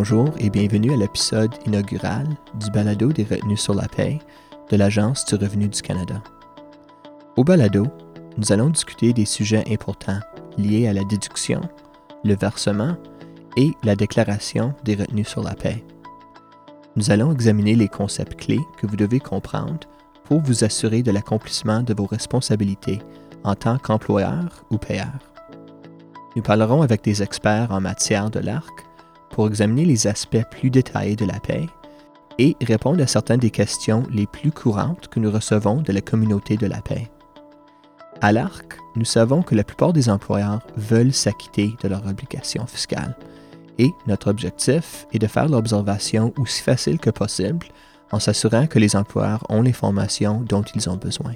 Bonjour et bienvenue à l'épisode inaugural du balado des retenues sur la paie de l'Agence du revenu du Canada. Au balado, nous allons discuter des sujets importants liés à la déduction, le versement et la déclaration des retenues sur la paie. Nous allons examiner les concepts clés que vous devez comprendre pour vous assurer de l'accomplissement de vos responsabilités en tant qu'employeur ou payeur. Nous parlerons avec des experts en matière de l'ARC pour examiner les aspects plus détaillés de la paie et répondre à certaines des questions les plus courantes que nous recevons de la communauté de la paie. À l'ARC, nous savons que la plupart des employeurs veulent s'acquitter de leurs obligations fiscales et notre objectif est de faire l'observation aussi facile que possible en s'assurant que les employeurs ont l'information dont ils ont besoin.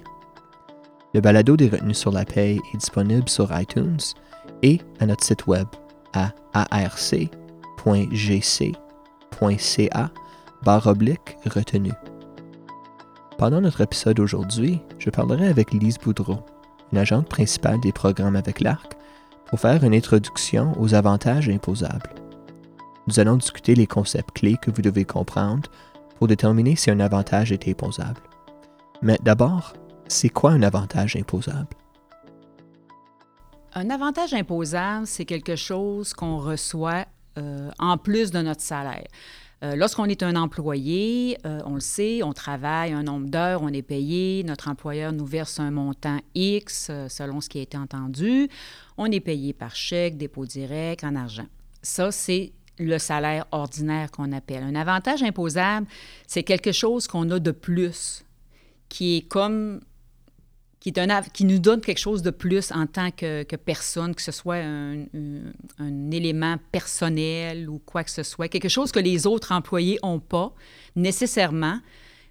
Le balado des retenues sur la paie est disponible sur iTunes et à notre site web à arc.gc.ca barre oblique retenue. Pendant notre épisode aujourd'hui, je parlerai avec Lise Boudreau, une agente principale des programmes avec l'ARC, pour faire une introduction aux avantages imposables. Nous allons discuter les concepts clés que vous devez comprendre pour déterminer si un avantage est imposable. Mais d'abord, c'est quoi un avantage imposable? Un avantage imposable, c'est quelque chose qu'on reçoit euh, en plus de notre salaire. Euh, lorsqu'on est un employé, euh, on le sait, on travaille un nombre d'heures, on est payé, notre employeur nous verse un montant X selon ce qui a été entendu. On est payé par chèque, dépôt direct, en argent. Ça, c'est le salaire ordinaire qu'on appelle. Un avantage imposable, c'est quelque chose qu'on a de plus, qui est comme qui, est un, qui nous donne quelque chose de plus en tant que, personne, que ce soit un, élément personnel ou quoi que ce soit, quelque chose que les autres employés n'ont pas nécessairement,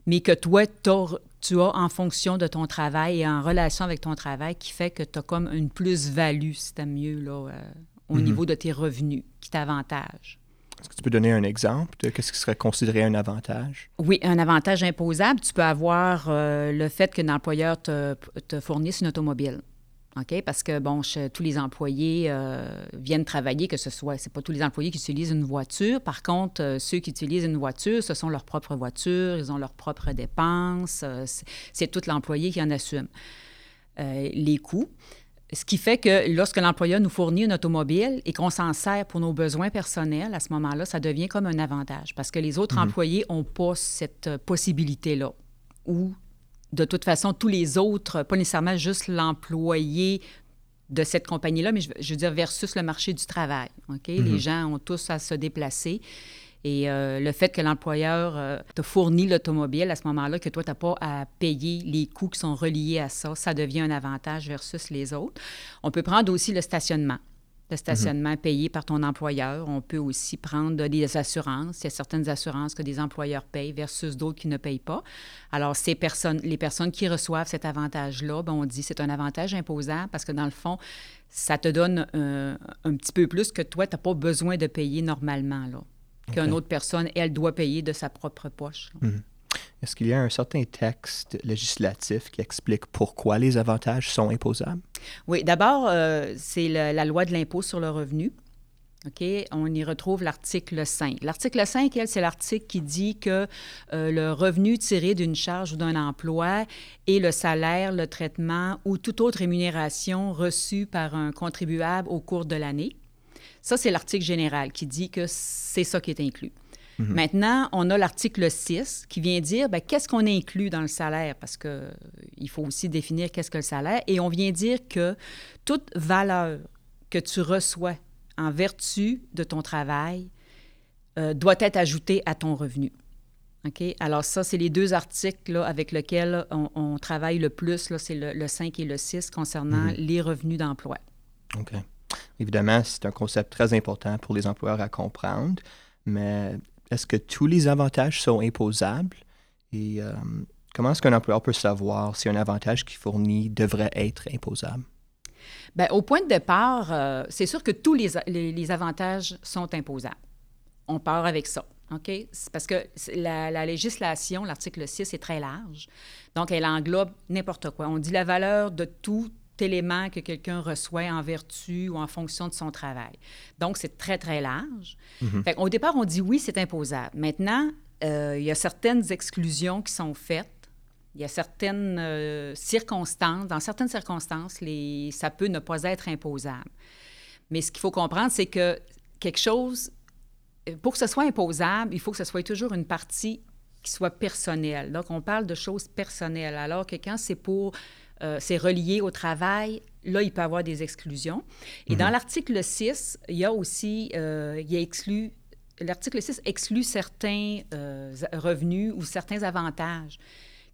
mais que toi, tu as en fonction de ton travail et en relation avec ton travail qui fait que tu as comme une plus-value, si tu mieux, là, euh, au mhm. niveau de tes revenus, qui t'avantage. Est-ce que tu peux donner un exemple de ce qui serait considéré un avantage? Oui, un avantage imposable, tu peux avoir euh, le fait que l'employeur te, fournisse une automobile. OK? Parce que, bon, tous les employés euh, viennent travailler, que ce soit, c'est pas tous les employés qui utilisent une voiture. Par contre, euh, ceux qui utilisent une voiture, ce sont leurs propres voitures, ils ont leurs propres dépenses. c'est tout l'employé qui en assume les coûts. Ce qui fait que lorsque l'employeur nous fournit une automobile et qu'on s'en sert pour nos besoins personnels, à ce moment-là, ça devient comme un avantage parce que les autres mhm. employés n'ont pas cette euh, possibilité-là. Ou, de toute façon, tous les autres, pas nécessairement juste l'employé de cette compagnie-là, mais je, veux dire versus le marché du travail. OK? Les mhm. gens ont tous à se déplacer. Et euh, le fait que l'employeur euh, te fournit l'automobile à ce moment-là, que toi, tu n'as pas à payer les coûts qui sont reliés à ça, ça devient un avantage versus les autres. On peut prendre aussi le stationnement. Le stationnement payé par ton employeur. On peut aussi prendre des assurances. Il y a certaines assurances que des employeurs payent versus d'autres qui ne payent pas. Alors, ces personnes, les personnes qui reçoivent cet avantage-là, ben, on dit c'est un avantage imposable parce que dans le fond, ça te donne euh, un petit peu plus que toi, tu n'as pas besoin de payer normalement. Là qu'une autre personne, elle, doit payer de sa propre poche. Mhm. Est-ce qu'il y a un certain texte législatif qui explique pourquoi les avantages sont imposables? Oui, d'abord, euh, c'est la loi de l'impôt sur le revenu. OK? On y retrouve l'article 5. L'article 5, elle, c'est l'article qui dit que euh, le revenu tiré d'une charge ou d'un emploi est le salaire, le traitement ou toute autre rémunération reçue par un contribuable au cours de l'année. Ça, c'est l'article général qui dit que c'est ça qui est inclus. Mhm. Maintenant, on a l'article 6 qui vient dire ben, qu'est-ce qu'on inclut dans le salaire, parce qu'il faut aussi définir qu'est-ce que le salaire. Et on vient dire que toute valeur que tu reçois en vertu de ton travail euh, doit être ajoutée à ton revenu. OK? Alors ça, c'est les deux articles avec lesquels on, travaille le plus, c'est le, 5 et le 6 concernant mhm. les revenus d'emploi. OK. Évidemment, c'est un concept très important pour les employeurs à comprendre, mais est-ce que tous les avantages sont imposables? Et euh, comment est-ce qu'un employeur peut savoir si un avantage qu'il fournit devrait être imposable? Bien, au point de départ, euh, c'est sûr que tous les, les, avantages sont imposables. On part avec ça. OK? Parce que la, la législation, l'article 6, est très large. Donc, elle englobe n'importe quoi. On dit la valeur de tout élément que quelqu'un reçoit en vertu ou en fonction de son travail. Donc, c'est très, très large. Au départ, on dit oui, c'est imposable. Maintenant, euh, il y a certaines exclusions qui sont faites. Il y a certaines euh, circonstances, dans certaines circonstances, les, ça peut ne pas être imposable. Mais ce qu'il faut comprendre, c'est que quelque chose, pour que ce soit imposable, il faut que ce soit toujours une partie qui soit personnelle. Donc, on parle de choses personnelles, alors que quand c'est pour, euh, c'est relié au travail, là, il peut y avoir des exclusions. Et dans mhm. l'article 6, il y a aussi, il y a exclu l'article 6 exclut certains euh, revenus ou certains avantages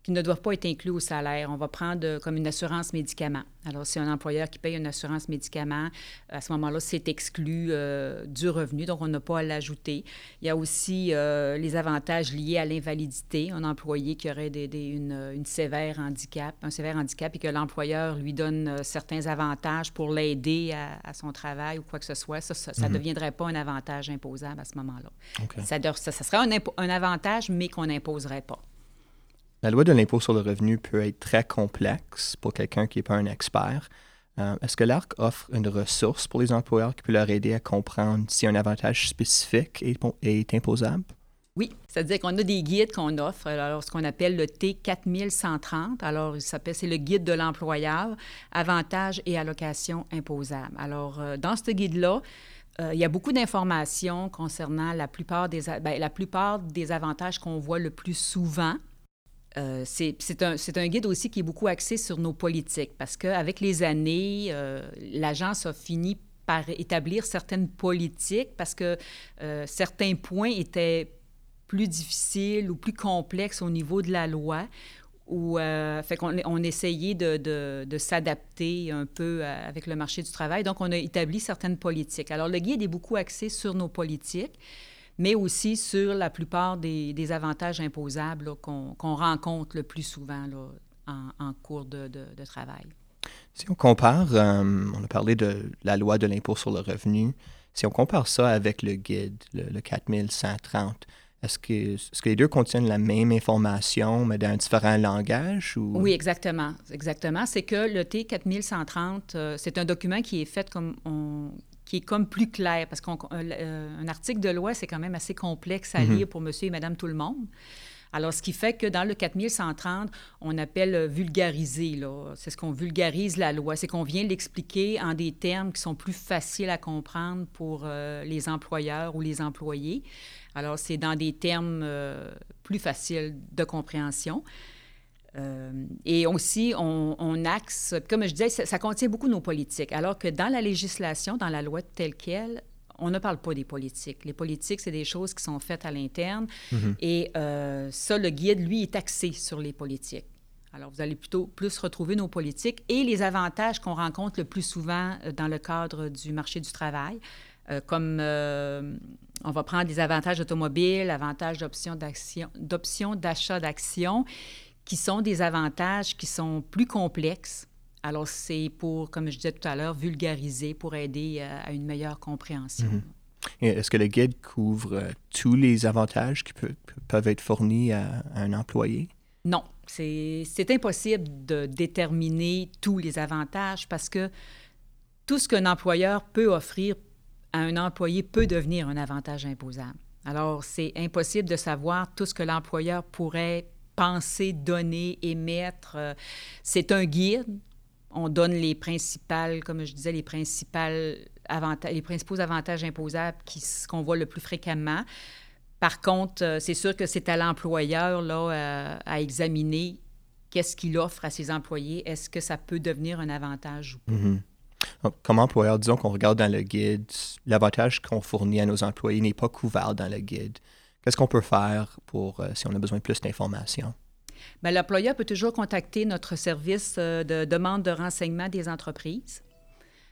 qui ne doivent pas être inclus au salaire. On va prendre comme une assurance médicament. Alors, si un employeur qui paye une assurance médicament, à ce moment-là, c'est exclu euh, du revenu, donc on n'a pas à l'ajouter. Il y a aussi euh, les avantages liés à l'invalidité. Un employé qui aurait des, une, une, sévère handicap, un sévère handicap et que l'employeur lui donne euh, certains avantages pour l'aider à, son travail ou quoi que ce soit, ça ne mhm. deviendrait pas un avantage imposable à ce moment-là. Ça, ça, ça, serait un, un avantage, mais qu'on n'imposerait pas. La loi de l'impôt sur le revenu peut être très complexe pour quelqu'un qui n'est pas un expert. Euh, est-ce que l'ARC offre une ressource pour les employeurs qui peut leur aider à comprendre si un avantage spécifique est, imposable? Oui, c'est-à-dire qu'on a des guides qu'on offre, alors ce qu'on appelle le T4130. Alors, c'est le guide de l'employeur, avantages et allocations imposables. Alors, euh, dans ce guide-là, euh, il y a beaucoup d'informations concernant la plupart des, ben, la plupart des avantages qu'on voit le plus souvent euh, c'est un, guide aussi qui est beaucoup axé sur nos politiques parce qu'avec les années, euh, l'agence a fini par établir certaines politiques parce que euh, certains points étaient plus difficiles ou plus complexes au niveau de la loi. Ou, fait on essayait de, de s'adapter un peu avec le marché du travail. Donc, on a établi certaines politiques. Alors, le guide est beaucoup axé sur nos politiques mais aussi sur la plupart des, avantages imposables qu'on rencontre le plus souvent en, cours de, travail. Si on compare, euh, on a parlé de la loi de l'impôt sur le revenu, si on compare ça avec le guide, le, 4130, est-ce que, est que, les deux contiennent la même information, mais dans un différent langage? Ou... Oui, exactement. Exactement. C'est que le T4130, euh, c'est un document qui est fait comme on, qui est comme plus clair, parce qu'un euh, article de loi, c'est quand même assez complexe à mhm. lire pour monsieur et madame tout le monde. Alors, ce qui fait que dans le 4130, on appelle euh, vulgariser. C'est ce qu'on vulgarise la loi. C'est qu'on vient l'expliquer en des termes qui sont plus faciles à comprendre pour euh, les employeurs ou les employés. Alors, c'est dans des termes plus faciles de compréhension. Euh, et aussi, on, axe, comme je disais, ça, contient beaucoup nos politiques, alors que dans la législation, dans la loi telle qu'elle, on ne parle pas des politiques. Les politiques, c'est des choses qui sont faites à l'interne. Mm-hmm. Et euh, ça, le guide, lui, est axé sur les politiques. Alors, vous allez plutôt plus retrouver nos politiques et les avantages qu'on rencontre le plus souvent euh, dans le cadre du marché du travail, comme on va prendre des avantages automobiles, avantages d'option d'achat d'actions qui sont des avantages qui sont plus complexes. Alors, c'est pour, comme je disais tout à l'heure, vulgariser, pour aider euh, à une meilleure compréhension. Mhm. Est-ce que le guide couvre euh, tous les avantages qui peuvent être fournis à, un employé? Non, c'est impossible de déterminer tous les avantages parce que tout ce qu'un employeur peut offrir à un employé peut devenir un avantage imposable. Alors, c'est impossible de savoir tout ce que l'employeur pourrait penser, donner, émettre. Euh, c'est un guide. On donne les principales, comme je disais, les, avantages, les principaux avantages imposables qu'on voit le plus fréquemment. Par contre, euh, c'est sûr que c'est à l'employeur là, euh, à, examiner qu'est-ce qu'il offre à ses employés. Est-ce que ça peut devenir un avantage ou pas? Mm-hmm. Comme employeur, disons qu'on regarde dans le guide, l'avantage qu'on fournit à nos employés n'est pas couvert dans le guide. Qu'est-ce qu'on peut faire pour, euh, si on a besoin de plus d'informations? Bien, l'employeur peut toujours contacter notre service euh, de demande de renseignement des entreprises.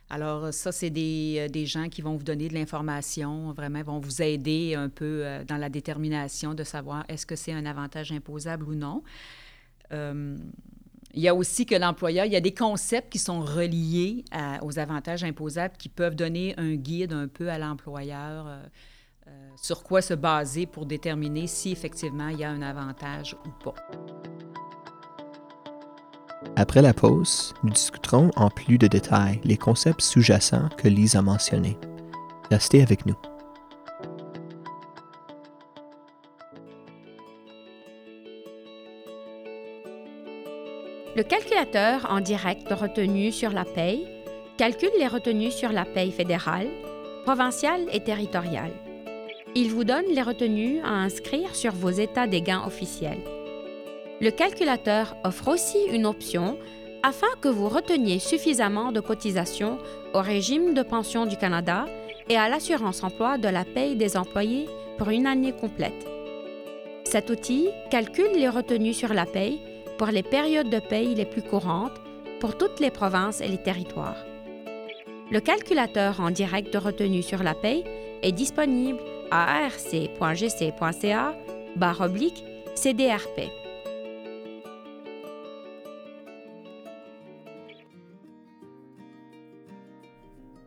Alors, ça, c'est des, euh, des, gens qui vont vous donner de l'information, vraiment, vont vous aider un peu dans la détermination de savoir est-ce que c'est un avantage imposable ou non. il y a aussi que l'employeur, il y a des concepts qui sont reliés aux avantages imposables qui peuvent donner un guide un peu à l'employeur. Euh, sur quoi se baser pour déterminer si effectivement il y a un avantage ou pas. Après la pause, nous discuterons en plus de détails les concepts sous-jacents que Lise a mentionnés. Restez avec nous. Le calculateur en direct de retenue sur la paye calcule les retenues sur la paye fédérale, provinciale et territoriale. Il vous donne les retenues à inscrire sur vos états des gains officiels. Le calculateur offre aussi une option afin que vous reteniez suffisamment de cotisations au régime de pension du Canada et à l'assurance emploi de la paye des employés pour une année complète. Cet outil calcule les retenues sur la paye pour les périodes de paye les plus courantes pour toutes les provinces et les territoires. Le calculateur en direct de retenue sur la paye est disponible arc.gc.ca barre oblique CDRP.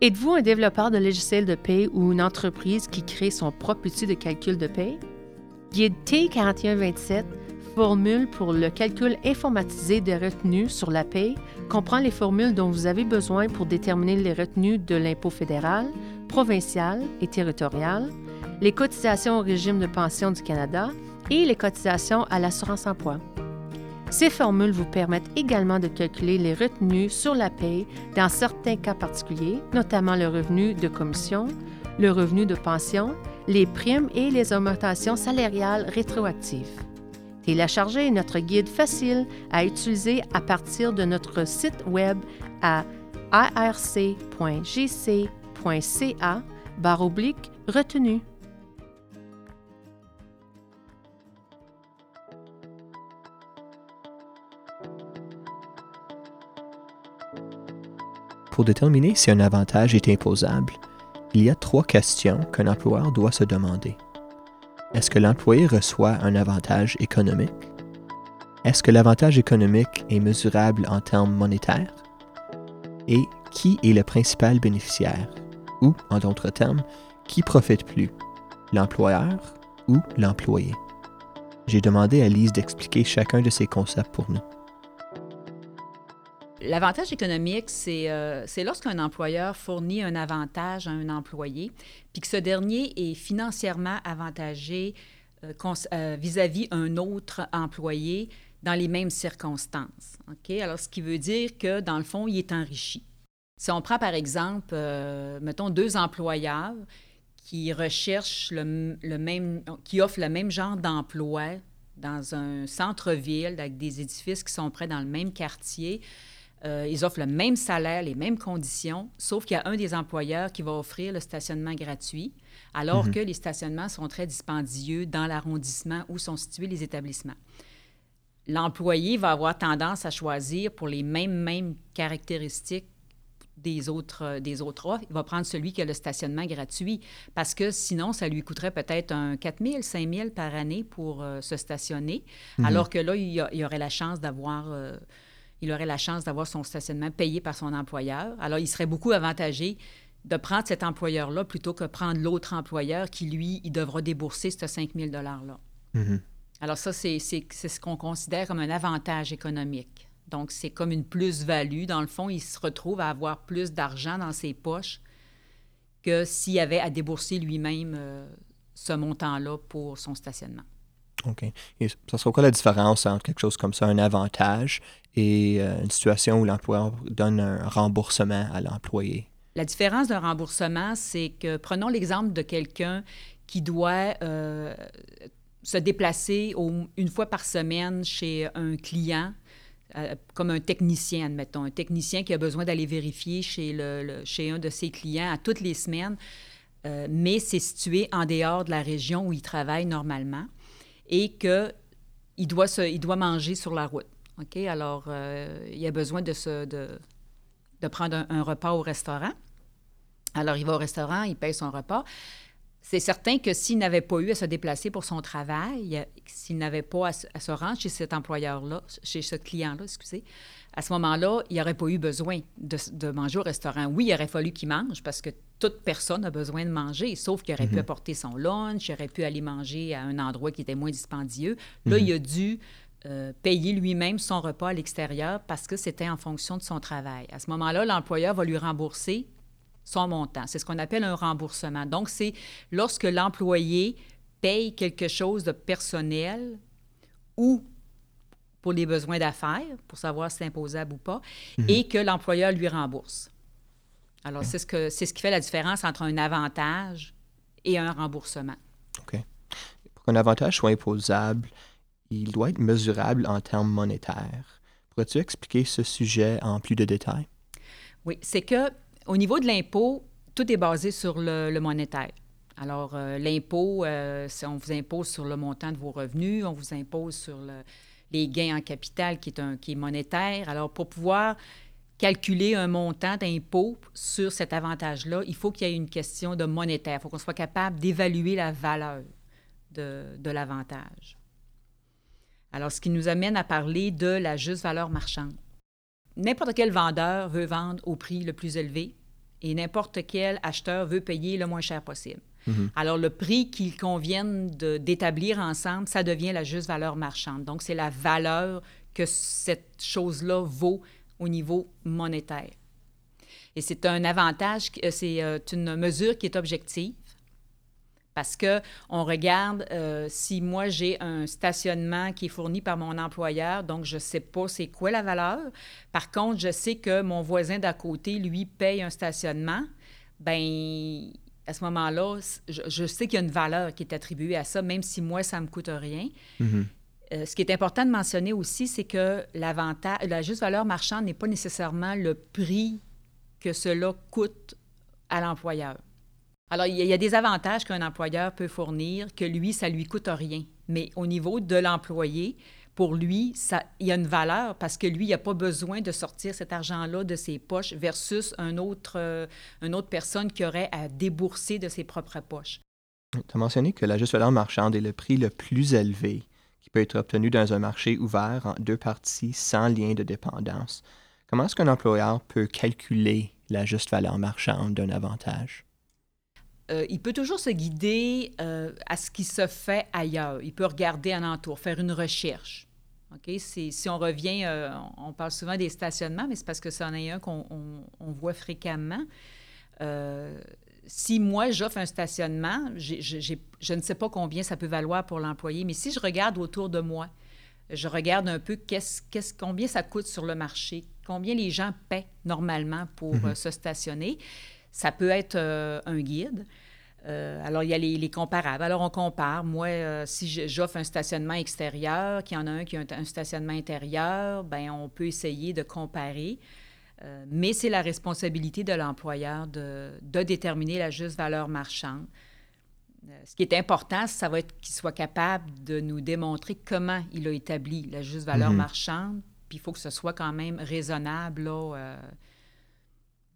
Êtes-vous un développeur de logiciels de paie ou une entreprise qui crée son propre outil de calcul de paie? Guide T4127 formule pour le calcul informatisé des retenues sur la paie comprend les formules dont vous avez besoin pour déterminer les retenues de l'impôt fédéral, provincial et territorial, les cotisations au régime de pension du Canada et les cotisations à l'assurance emploi. Ces formules vous permettent également de calculer les retenues sur la paie dans certains cas particuliers, notamment le revenu de commission, le revenu de pension, les primes et les augmentations salariales rétroactives. Téléchargez notre guide facile à utiliser à partir de notre site web à arc.gc.ca barre Pour déterminer si un avantage est imposable, il y a trois questions qu'un employeur doit se demander. Est-ce que l'employé reçoit un avantage économique? Est-ce que l'avantage économique est mesurable en termes monétaires? Et qui est le principal bénéficiaire? Ou, en d'autres termes, qui profite plus? L'employeur ou l'employé? J'ai demandé à Lise d'expliquer chacun de ces concepts pour nous. L'avantage économique, euh, c'est lorsqu'un employeur fournit un avantage à un employé, puis que ce dernier est financièrement avantagé euh, euh, vis-à-vis un autre employé dans les mêmes circonstances. OK? Alors, ce qui veut dire que, dans le fond, il est enrichi. Si on prend, par exemple, mettons, deux employeurs qui recherchent le, même, qui offrent le même genre d'emploi dans un centre-ville avec des édifices qui sont près dans le même quartier, euh, ils offrent le même salaire, les mêmes conditions, sauf qu'il y a un des employeurs qui va offrir le stationnement gratuit, alors mhm. que les stationnements sont très dispendieux dans l'arrondissement où sont situés les établissements. L'employé va avoir tendance à choisir pour les mêmes, mêmes caractéristiques des autres, euh, des autres offres, il va prendre celui qui a le stationnement gratuit parce que sinon, ça lui coûterait peut-être un 4 000, 5 000 par année pour euh, se stationner, mhm. alors que là, il y, aurait la chance d'avoir il aurait la chance d'avoir son stationnement payé par son employeur. Alors, il serait beaucoup avantagé de prendre cet employeur-là plutôt que prendre l'autre employeur qui, lui, il devra débourser ce 5 000 $-là. Alors, ça, c'est ce qu'on considère comme un avantage économique. Donc, c'est comme une plus-value. Dans le fond, il se retrouve à avoir plus d'argent dans ses poches que s'il avait à débourser lui-même euh, ce montant-là pour son stationnement. OK. Et ça sera quoi la différence entre quelque chose comme ça, un avantage, et euh, une situation où l'employeur donne un remboursement à l'employé? La différence d'un remboursement, c'est que prenons l'exemple de quelqu'un qui doit euh, se déplacer une fois par semaine chez un client, euh, comme un technicien, admettons, un technicien qui a besoin d'aller vérifier chez, le, chez un de ses clients à toutes les semaines, mais c'est situé en dehors de la région où il travaille normalement et qu'il doit, doit manger sur la route. OK? Alors, euh, il a besoin de, se, de, de prendre un, repas au restaurant. Alors, il va au restaurant, il paye son repas. C'est certain que s'il n'avait pas eu à se déplacer pour son travail, s'il n'avait pas à, se rendre chez cet employeur-là, chez ce client-là, excusez, à ce moment-là, il n'aurait pas eu besoin de, de, manger au restaurant. Oui, il aurait fallu qu'il mange parce que toute personne a besoin de manger, sauf qu'il aurait pu mhm. apporter son lunch, il aurait pu aller manger à un endroit qui était moins dispendieux. Là, mhm. il a dû euh, payer lui-même son repas à l'extérieur parce que c'était en fonction de son travail. À ce moment-là, l'employeur va lui rembourser son montant. C'est ce qu'on appelle un remboursement. Donc, c'est lorsque l'employé paye quelque chose de personnel ou pour les besoins d'affaires, pour savoir si c'est imposable ou pas, Mhm. et que l'employeur lui rembourse. Alors, c'est ce, que, c'est ce qui fait la différence entre un avantage et un remboursement. OK. Pour qu'un avantage soit imposable, il doit être mesurable en termes monétaires. Pourrais-tu expliquer ce sujet en plus de détails? Oui, c'est que au niveau de l'impôt, tout est basé sur le, le monétaire. Alors, euh, l'impôt, euh, on vous impose sur le montant de vos revenus, on vous impose sur le- les gains en capital qui est, un, monétaire. Alors, pour pouvoir calculer un montant d'impôt sur cet avantage-là, il faut qu'il y ait une question de monétaire. Il faut qu'on soit capable d'évaluer la valeur de, de l'avantage. Alors, ce qui nous amène à parler de la juste valeur marchande. N'importe quel vendeur veut vendre au prix le plus élevé et n'importe quel acheteur veut payer le moins cher possible. Mhm. Alors, le prix qu'ils conviennent d'établir ensemble, ça devient la juste valeur marchande. Donc, c'est la valeur que cette chose-là vaut au niveau monétaire. Et c'est un avantage, euh, c'est euh, une mesure qui est objective parce que on regarde euh, si moi j'ai un stationnement qui est fourni par mon employeur, donc je sais pas c'est quoi la valeur. Par contre, je sais que mon voisin d'à côté, lui, paye un stationnement. Ben à ce moment-là, je, je sais qu'il y a une valeur qui est attribuée à ça, même si moi, ça ne me coûte rien. Mhm. Euh, ce qui est important de mentionner aussi, c'est que l'avantage, la juste valeur marchande n'est pas nécessairement le prix que cela coûte à l'employeur. Alors, il y, a, il y a des avantages qu'un employeur peut fournir que lui, ça ne lui coûte rien. Mais au niveau de l'employé, pour lui, ça, il y a une valeur parce que lui, il n'a pas besoin de sortir cet argent-là de ses poches versus un autre, euh, une autre personne qui aurait à débourser de ses propres poches. Tu as mentionné que la juste valeur marchande est le prix le plus élevé qui peut être obtenu dans un marché ouvert en deux parties sans lien de dépendance. Comment est-ce qu'un employeur peut calculer la juste valeur marchande d'un avantage? Euh, il peut toujours se guider euh, à ce qui se fait ailleurs. Il peut regarder alentour, faire une recherche. OK? Si on revient, euh, on parle souvent des stationnements, mais c'est parce que c'en est un qu'on on- on voit fréquemment. Euh, si moi, j'offre un stationnement, je ne sais pas combien ça peut valoir pour l'employé, mais si je regarde autour de moi, je regarde un peu combien ça coûte sur le marché, combien les gens paient normalement pour Mhm. euh, se stationner. Ça peut être un guide. Euh, alors, il y a les, les comparables. Alors, on compare. Moi, euh, si j'offre un stationnement extérieur, qu'il y en a un qui a un, un stationnement intérieur, ben on peut essayer de comparer. Euh, mais c'est la responsabilité de l'employeur de, de déterminer la juste valeur marchande. Ce qui est important, ça va être qu'il soit capable de nous démontrer comment il a établi la juste valeur Mhm. marchande. Puis il faut que ce soit quand même raisonnable là,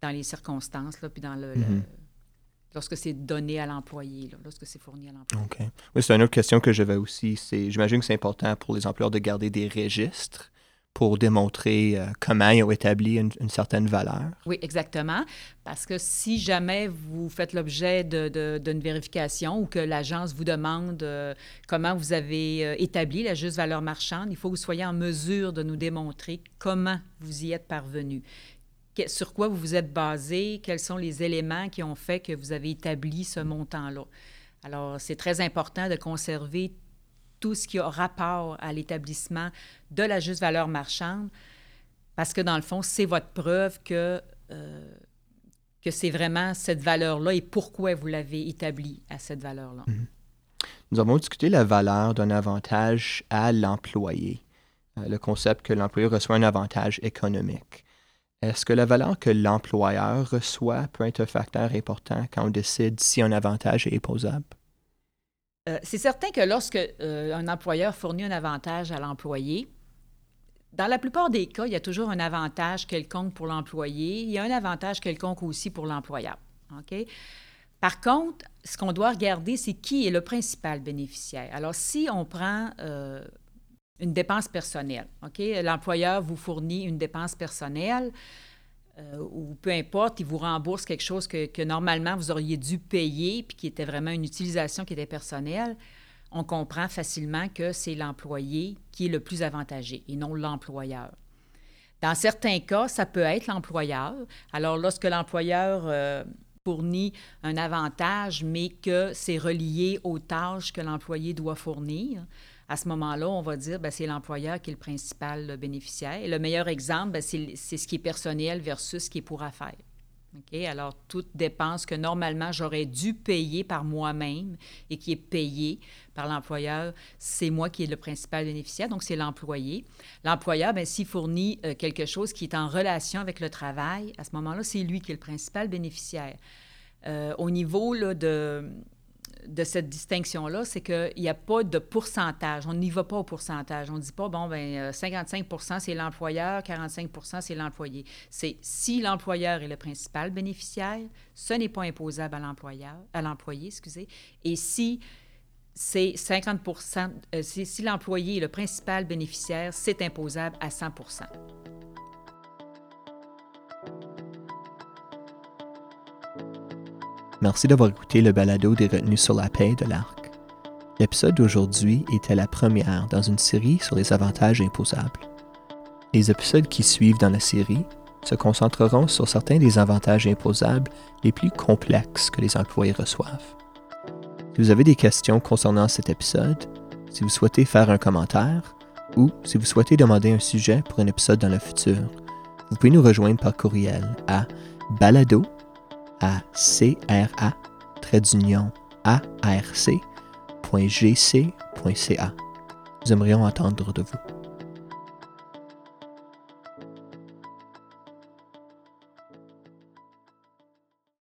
dans les circonstances, là, puis dans le, le- Mhm. Lorsque c'est donné à l'employé, lorsque c'est fourni à l'employé. OK. Oui, c'est une autre question que j'avais aussi. C'est, j'imagine que c'est important pour les employeurs de garder des registres pour démontrer euh, comment ils ont établi une, une certaine valeur. Oui, exactement. Parce que si jamais vous faites l'objet de- de- d'une vérification ou que l'agence vous demande euh, comment vous avez euh, établi la juste valeur marchande, il faut que vous soyez en mesure de nous démontrer comment vous y êtes parvenu. Sur quoi vous vous êtes basé, quels sont les éléments qui ont fait que vous avez établi ce montant-là? Alors, c'est très important de conserver tout ce qui a rapport à l'établissement de la juste valeur marchande, parce que dans le fond, c'est votre preuve que, euh, que c'est vraiment cette valeur-là et pourquoi vous l'avez établie à cette valeur-là. Nous avons discuté la valeur d'un avantage à l'employé, euh, le concept que l'employé reçoit un avantage économique. Est-ce que la valeur que l'employeur reçoit peut être un facteur important quand on décide si un avantage est imposable? Euh, c'est certain que lorsque euh, un employeur fournit un avantage à l'employé, dans la plupart des cas, il y a toujours un avantage quelconque pour l'employé. Il y a un avantage quelconque aussi pour l'employeur. Par contre, ce qu'on doit regarder, c'est qui est le principal bénéficiaire. Alors, si on prend euh, une dépense personnelle? L'employeur vous fournit une dépense personnelle, euh, ou peu importe, il vous rembourse quelque chose que, que normalement vous auriez dû payer, puis qui était vraiment une utilisation qui était personnelle. on comprend facilement que c'est l'employé qui est le plus avantagé et non l'employeur. Dans certains cas, ça peut être l'employeur. Alors, lorsque l'employeur euh, fournit un avantage, mais que c'est relié aux tâches que l'employé doit fournir, à ce moment-là, on va dire que ben, c'est l'employeur qui est le principal bénéficiaire. Et le meilleur exemple, ben, c'est ce qui est personnel versus ce qui est pour affaires. Alors, toute dépense que normalement j'aurais dû payer par moi-même et qui est payée par l'employeur, c'est moi qui est le principal bénéficiaire, donc c'est l'employé. L'employeur, ben, s'il fournit euh, quelque chose qui est en relation avec le travail, à ce moment-là, c'est lui qui est le principal bénéficiaire. Euh, au niveau là, de, de cette distinction-là, c'est qu'il n'y a pas de pourcentage. On n'y va pas au pourcentage. On ne dit pas, bon, ben 55% euh, c'est l'employeur, 45% c'est l'employé. C'est si l'employeur est le principal bénéficiaire, ce n'est pas imposable à l'employeur, à l'employé, excusez. Et si c'est 50 euh, si l'employé est le principal bénéficiaire, c'est imposable à 100 Merci d'avoir écouté le balado des retenues sur la paix de l'ARC. L'épisode d'aujourd'hui était la première dans une série sur les avantages imposables. Les épisodes qui suivent dans la série se concentreront sur certains des avantages imposables les plus complexes que les employés reçoivent. Si vous avez des questions concernant cet épisode, si vous souhaitez faire un commentaire ou si vous souhaitez demander un sujet pour un épisode dans le futur, vous pouvez nous rejoindre par courriel à balado à cra arc.gc.ca. Nous aimerions entendre de vous.